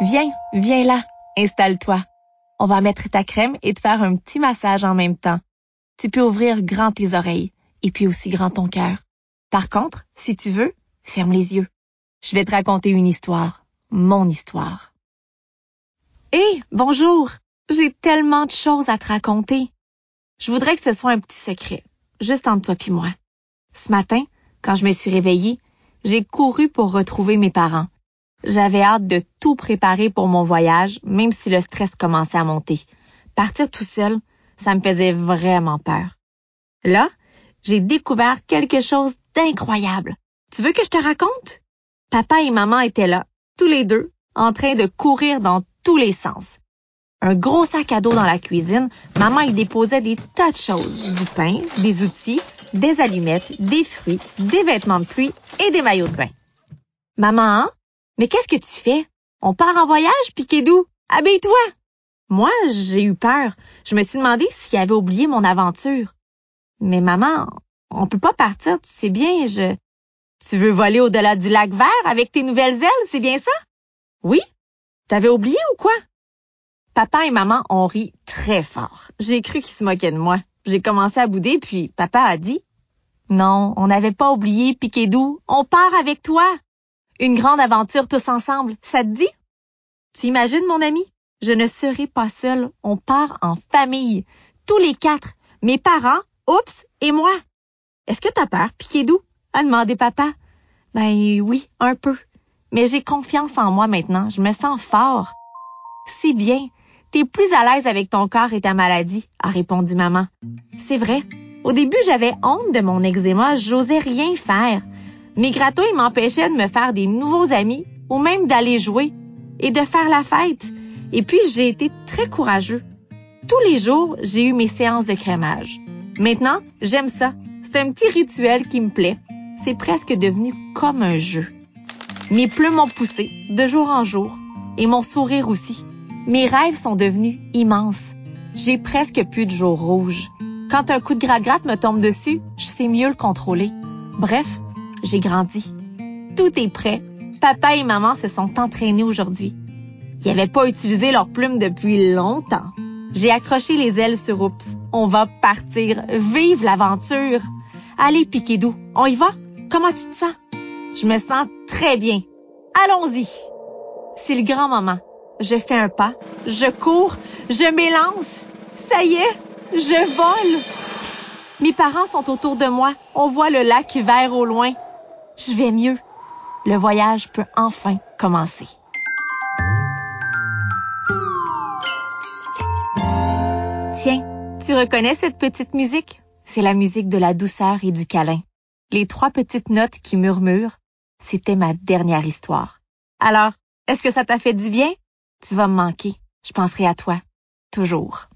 Viens, viens là, installe-toi. On va mettre ta crème et te faire un petit massage en même temps. Tu peux ouvrir grand tes oreilles et puis aussi grand ton cœur. Par contre, si tu veux, ferme les yeux. Je vais te raconter une histoire, mon histoire. Hé, bonjour! J'ai tellement de choses à te raconter. Je voudrais que ce soit un petit secret, juste entre toi et moi. Ce matin, quand je me suis réveillée, j'ai couru pour retrouver mes parents. J'avais hâte de tout préparer pour mon voyage, même si le stress commençait à monter. Partir tout seul, ça me faisait vraiment peur. Là, j'ai découvert quelque chose d'incroyable. Tu veux que je te raconte? Papa et maman étaient là, tous les deux, en train de courir dans tous les sens. Un gros sac à dos dans la cuisine, maman y déposait des tas de choses, du pain, des outils, des allumettes, des fruits, des vêtements de pluie et des maillots de bain. Maman, hein? Mais qu'est-ce que tu fais? On part en voyage, Piquedou? Habille-toi! Moi, j'ai eu peur. Je me suis demandé s'il avait oublié mon aventure. Mais maman, on peut pas partir, tu sais bien, je... Tu veux voler au-delà du lac vert avec tes nouvelles ailes, c'est bien ça? Oui? T'avais oublié ou quoi? Papa et maman ont ri très fort. J'ai cru qu'ils se moquaient de moi. J'ai commencé à bouder, puis papa a dit, non, on n'avait pas oublié, Piquedou, on part avec toi. Une grande aventure tous ensemble, ça te dit? Tu imagines, mon ami? Je ne serai pas seule, on part en famille. Tous les quatre, mes parents, Oups, et moi? Est-ce que t'as peur, Piquedou? a demandé papa. Ben oui, un peu. Mais j'ai confiance en moi maintenant, je me sens fort. C'est bien, t'es plus à l'aise avec ton corps et ta maladie, a répondu maman. C'est vrai. Au début, j'avais honte de mon eczéma, j'osais rien faire. Mes gratouilles m'empêchaient de me faire des nouveaux amis ou même d'aller jouer et de faire la fête. Et puis, j'ai été très courageux. Tous les jours, j'ai eu mes séances de crémage. Maintenant, j'aime ça. C'est un petit rituel qui me plaît. C'est presque devenu comme un jeu. Mes plumes ont poussé de jour en jour et mon sourire aussi. Mes rêves sont devenus immenses. J'ai presque plus de jours rouges. Quand un coup de gratte-gratte me tombe dessus, je sais mieux le contrôler. Bref, j'ai grandi. Tout est prêt. Papa et maman se sont entraînés aujourd'hui. Ils n'avaient pas utilisé leurs plumes depuis longtemps. J'ai accroché les ailes sur Oups. On va partir. Vive l'aventure. Allez, Piquedou, on y va? Comment tu te sens? Je me sens très bien. Allons-y. C'est le grand moment. Je fais un pas, je cours, je m'élance. Ça y est, je vole. Mes parents sont autour de moi. On voit le lac vert au loin. Je vais mieux. Le voyage peut enfin commencer. Tiens, tu reconnais cette petite musique? C'est la musique de la douceur et du câlin. Les trois petites notes qui murmurent, c'était ma dernière histoire. Alors, est-ce que ça t'a fait du bien? Tu vas me manquer. Je penserai à toi. Toujours.